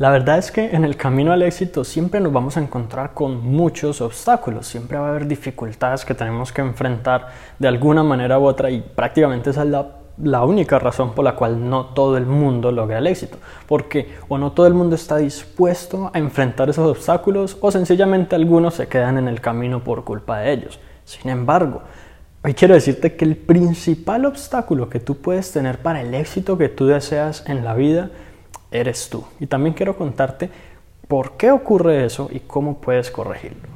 La verdad es que en el camino al éxito siempre nos vamos a encontrar con muchos obstáculos, siempre va a haber dificultades que tenemos que enfrentar de alguna manera u otra y prácticamente esa es la, única razón por la cual no todo el mundo logra el éxito, porque o no todo el mundo está dispuesto a enfrentar esos obstáculos o sencillamente algunos se quedan en el camino por culpa de ellos. Sin embargo, hoy quiero decirte que el principal obstáculo que tú puedes tener para el éxito que tú deseas en la vida eres tú. Y también quiero contarte por qué ocurre eso y cómo puedes corregirlo.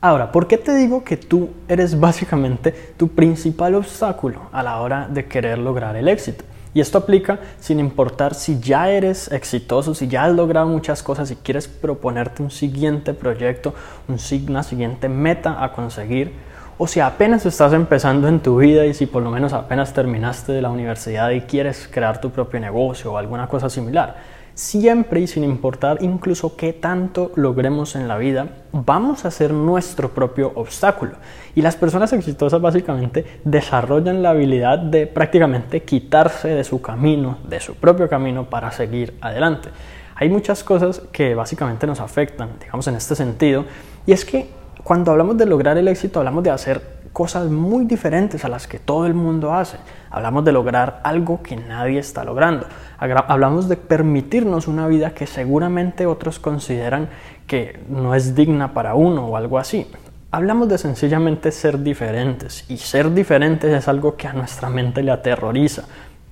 Ahora, ¿por qué te digo que tú eres básicamente tu principal obstáculo a la hora de querer lograr el éxito? Y esto aplica sin importar si ya eres exitoso, si ya has logrado muchas cosas, si quieres proponerte un siguiente proyecto, una siguiente meta a conseguir, o si apenas estás empezando en tu vida y si por lo menos apenas terminaste de la universidad y quieres crear tu propio negocio o alguna cosa similar siempre y sin importar incluso qué tanto logremos en la vida, vamos a ser nuestro propio obstáculo. Y las personas exitosas básicamente desarrollan la habilidad de prácticamente quitarse de su camino, de su propio camino para seguir adelante. Hay muchas cosas que básicamente nos afectan, digamos, en este sentido, y es que cuando hablamos de lograr el éxito, hablamos de hacer cosas muy diferentes a las que todo el mundo hace. Hablamos de lograr algo que nadie está logrando. Hablamos de permitirnos una vida que seguramente otros consideran que no es digna para uno o algo así. Hablamos de sencillamente ser diferentes y ser diferentes es algo que a nuestra mente le aterroriza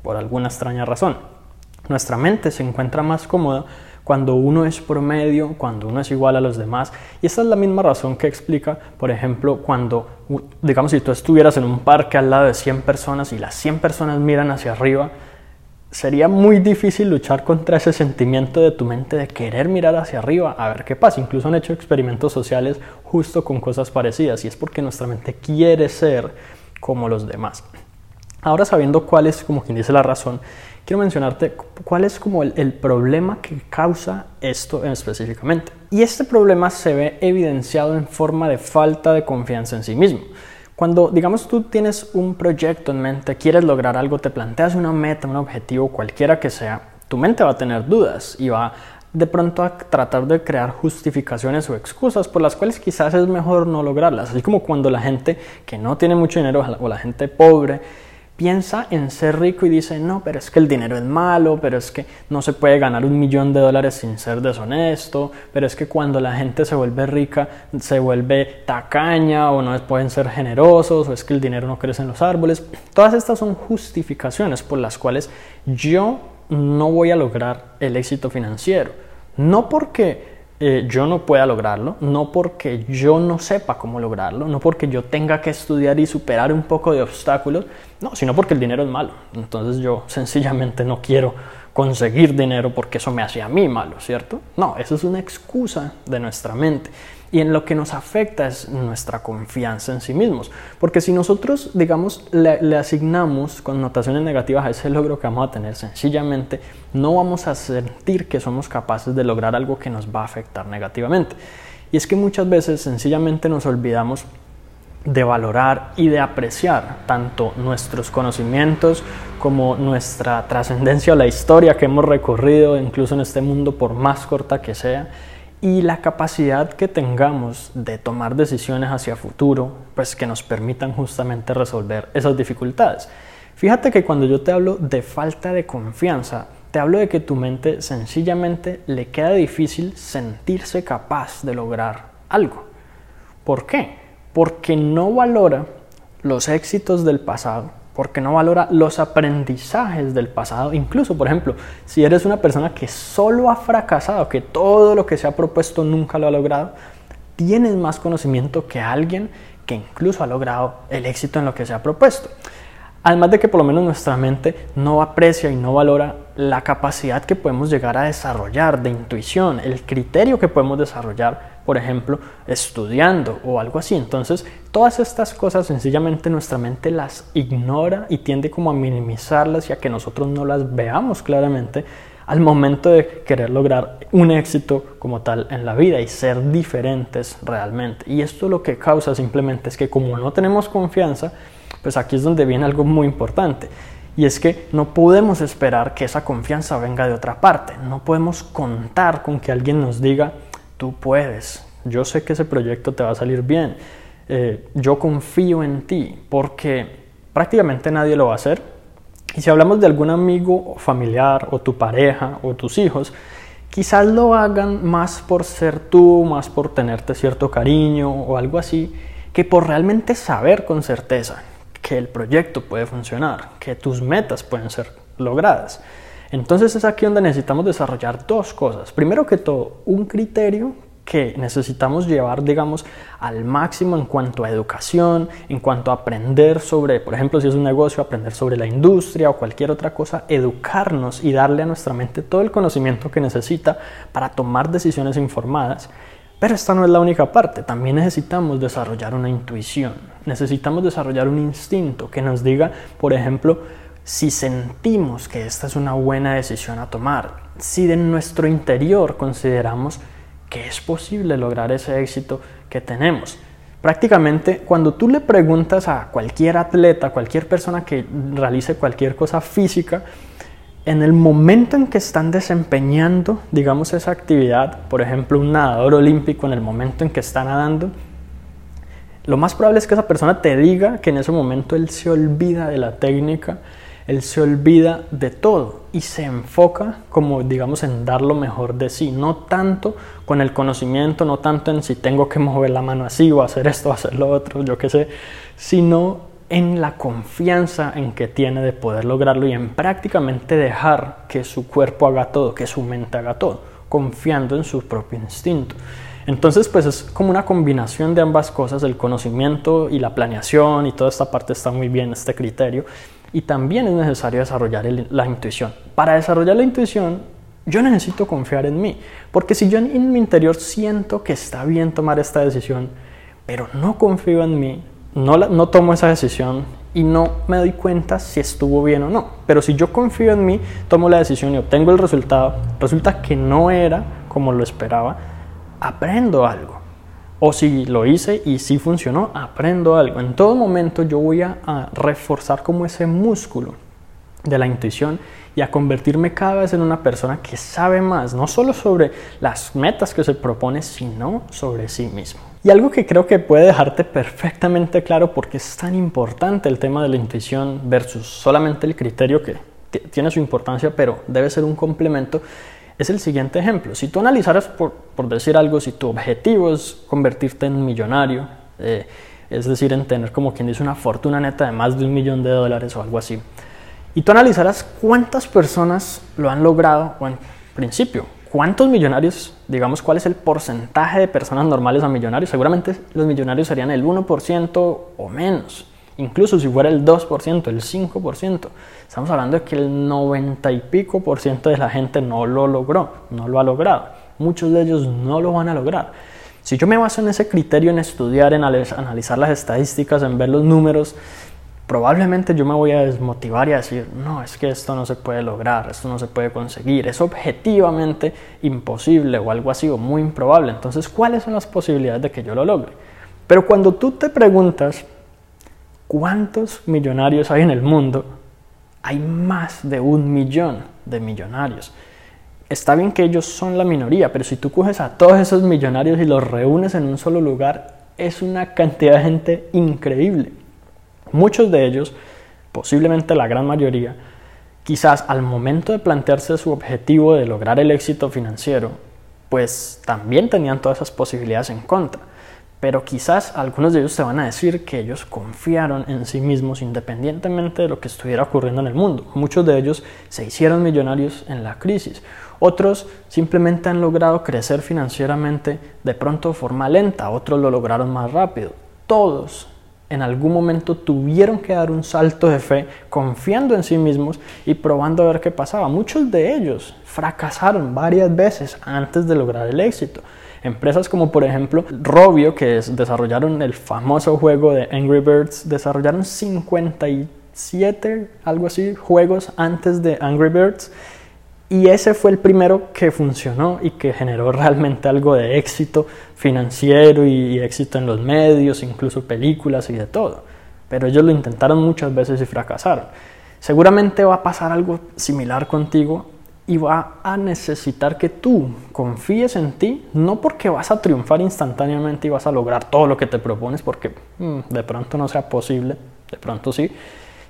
por alguna extraña razón. Nuestra mente se encuentra más cómoda cuando uno es promedio, cuando uno es igual a los demás. Y esta es la misma razón que explica, por ejemplo, cuando, digamos, si tú estuvieras en un parque al lado de 100 personas y las 100 personas miran hacia arriba, sería muy difícil luchar contra ese sentimiento de tu mente de querer mirar hacia arriba a ver qué pasa. Incluso han hecho experimentos sociales justo con cosas parecidas y es porque nuestra mente quiere ser como los demás. Ahora sabiendo cuál es, como quien dice la razón, quiero mencionarte cuál es como el, problema que causa esto específicamente. Y este problema se ve evidenciado en forma de falta de confianza en sí mismo. Cuando, digamos, tú tienes un proyecto en mente, quieres lograr algo, te planteas una meta, un objetivo, cualquiera que sea, tu mente va a tener dudas y va de pronto a tratar de crear justificaciones o excusas por las cuales quizás es mejor no lograrlas. Así como cuando la gente que no tiene mucho dinero o la gente pobre piensa en ser rico y dice, no, pero es que el dinero es malo, pero es que no se puede ganar un millón de dólares sin ser deshonesto, pero es que cuando la gente se vuelve rica se vuelve tacaña o no pueden ser generosos o es que el dinero no crece en los árboles. Todas estas son justificaciones por las cuales yo no voy a lograr el éxito financiero. No porque eh, yo no pueda lograrlo, no porque yo no sepa cómo lograrlo, no porque yo tenga que estudiar y superar un poco de obstáculos, no, sino porque el dinero es malo. Entonces yo sencillamente no quiero conseguir dinero porque eso me hace a mí malo, ¿cierto? No, eso es una excusa de nuestra mente. Y en lo que nos afecta es nuestra confianza en sí mismos. Porque si nosotros, digamos, le, asignamos connotaciones negativas a ese logro que vamos a tener, sencillamente no vamos a sentir que somos capaces de lograr algo que nos va a afectar negativamente. Y es que muchas veces sencillamente nos olvidamos de valorar y de apreciar tanto nuestros conocimientos como nuestra trascendencia o la historia que hemos recorrido, incluso en este mundo, por más corta que sea, y la capacidad que tengamos de tomar decisiones hacia futuro, pues que nos permitan justamente resolver esas dificultades. Fíjate que cuando yo te hablo de falta de confianza, te hablo de que tu mente sencillamente le queda difícil sentirse capaz de lograr algo. ¿Por qué? Porque no valora los éxitos del pasado porque no valora los aprendizajes del pasado. Incluso, por ejemplo, si eres una persona que solo ha fracasado, que todo lo que se ha propuesto nunca lo ha logrado, tienes más conocimiento que alguien que incluso ha logrado el éxito en lo que se ha propuesto. Además de que por lo menos nuestra mente no aprecia y no valora la capacidad que podemos llegar a desarrollar de intuición, el criterio que podemos desarrollar, por ejemplo, estudiando o algo así. Entonces, todas estas cosas sencillamente nuestra mente las ignora y tiende como a minimizarlas y a que nosotros no las veamos claramente al momento de querer lograr un éxito como tal en la vida y ser diferentes realmente. Y esto lo que causa simplemente es que como no tenemos confianza, pues aquí es donde viene algo muy importante. Y es que no podemos esperar que esa confianza venga de otra parte. No podemos contar con que alguien nos diga, tú puedes, yo sé que ese proyecto te va a salir bien, eh, yo confío en ti, porque prácticamente nadie lo va a hacer. Y si hablamos de algún amigo o familiar o tu pareja o tus hijos, quizás lo hagan más por ser tú, más por tenerte cierto cariño o algo así, que por realmente saber con certeza que el proyecto puede funcionar, que tus metas pueden ser logradas. Entonces es aquí donde necesitamos desarrollar dos cosas. Primero que todo, un criterio que necesitamos llevar, digamos, al máximo en cuanto a educación, en cuanto a aprender sobre, por ejemplo, si es un negocio, aprender sobre la industria o cualquier otra cosa, educarnos y darle a nuestra mente todo el conocimiento que necesita para tomar decisiones informadas. Pero esta no es la única parte, también necesitamos desarrollar una intuición, necesitamos desarrollar un instinto que nos diga, por ejemplo, si sentimos que esta es una buena decisión a tomar, si de nuestro interior consideramos que es posible lograr ese éxito que tenemos. Prácticamente cuando tú le preguntas a cualquier atleta, cualquier persona que realice cualquier cosa física, en el momento en que están desempeñando, digamos, esa actividad, por ejemplo, un nadador olímpico, en el momento en que está nadando, lo más probable es que esa persona te diga que en ese momento él se olvida de la técnica, él se olvida de todo y se enfoca como digamos en dar lo mejor de sí, no tanto con el conocimiento, no tanto en si tengo que mover la mano así o hacer esto o hacer lo otro, yo qué sé, sino en la confianza en que tiene de poder lograrlo y en prácticamente dejar que su cuerpo haga todo, que su mente haga todo, confiando en su propio instinto. Entonces, pues es como una combinación de ambas cosas, el conocimiento y la planeación y toda esta parte está muy bien, este criterio, y también es necesario desarrollar la intuición. Para desarrollar la intuición, yo necesito confiar en mí, porque si yo en mi interior siento que está bien tomar esta decisión, pero no confío en mí, no, no tomo esa decisión y no me doy cuenta si estuvo bien o no. Pero si yo confío en mí, tomo la decisión y obtengo el resultado, resulta que no era como lo esperaba, aprendo algo. O si lo hice y sí funcionó, aprendo algo. En todo momento yo voy a, reforzar como ese músculo de la intuición y a convertirme cada vez en una persona que sabe más, no solo sobre las metas que se propone, sino sobre sí mismo. Y algo que creo que puede dejarte perfectamente claro porque es tan importante el tema de la intuición versus solamente el criterio que tiene su importancia, pero debe ser un complemento, es el siguiente ejemplo. Si tú analizaras, por, decir algo, si tu objetivo es convertirte en millonario, eh, es decir, en tener como quien dice una fortuna neta de más de un millón de dólares o algo así, y tú analizaras cuántas personas lo han logrado, o en principio, cuántos millonarios, digamos, cuál es el porcentaje de personas normales a millonarios, seguramente los millonarios serían el 1% o menos. Incluso si fuera el 2%, el 5%, estamos hablando de que el 90 y pico por ciento de la gente no lo logró, no lo ha logrado. Muchos de ellos no lo van a lograr. Si yo me baso en ese criterio, en estudiar, en analizar las estadísticas, en ver los números, probablemente yo me voy a desmotivar y a decir, no, es que esto no se puede lograr, esto no se puede conseguir, es objetivamente imposible o algo así o muy improbable. Entonces, ¿cuáles son las posibilidades de que yo lo logre? Pero cuando tú te preguntas, ¿Cuántos millonarios hay en el mundo? Hay más de un millón de millonarios. Está bien que ellos son la minoría, pero si tú coges a todos esos millonarios y los reúnes en un solo lugar, es una cantidad de gente increíble. Muchos de ellos, posiblemente la gran mayoría, quizás al momento de plantearse su objetivo de lograr el éxito financiero, pues también tenían todas esas posibilidades en contra pero quizás algunos de ellos te van a decir que ellos confiaron en sí mismos independientemente de lo que estuviera ocurriendo en el mundo. Muchos de ellos se hicieron millonarios en la crisis. Otros simplemente han logrado crecer financieramente de pronto de forma lenta, otros lo lograron más rápido. Todos en algún momento tuvieron que dar un salto de fe confiando en sí mismos y probando a ver qué pasaba. Muchos de ellos fracasaron varias veces antes de lograr el éxito. Empresas como por ejemplo Robio, que desarrollaron el famoso juego de Angry Birds, desarrollaron 57, algo así, juegos antes de Angry Birds Y ese fue el primero que funcionó y que generó realmente algo de éxito financiero y éxito en los medios, incluso películas y de todo. Pero ellos lo intentaron muchas veces y fracasaron. Seguramente va a pasar algo similar contigo y va a necesitar que tú confíes en ti, no porque vas a triunfar instantáneamente y vas a lograr todo lo que te propones, porque mm, de pronto no sea posible, de pronto sí,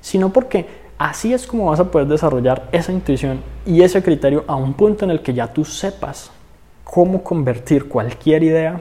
sino porque así es como vas a poder desarrollar esa intuición y ese criterio a un punto en el que ya tú sepas cómo convertir cualquier idea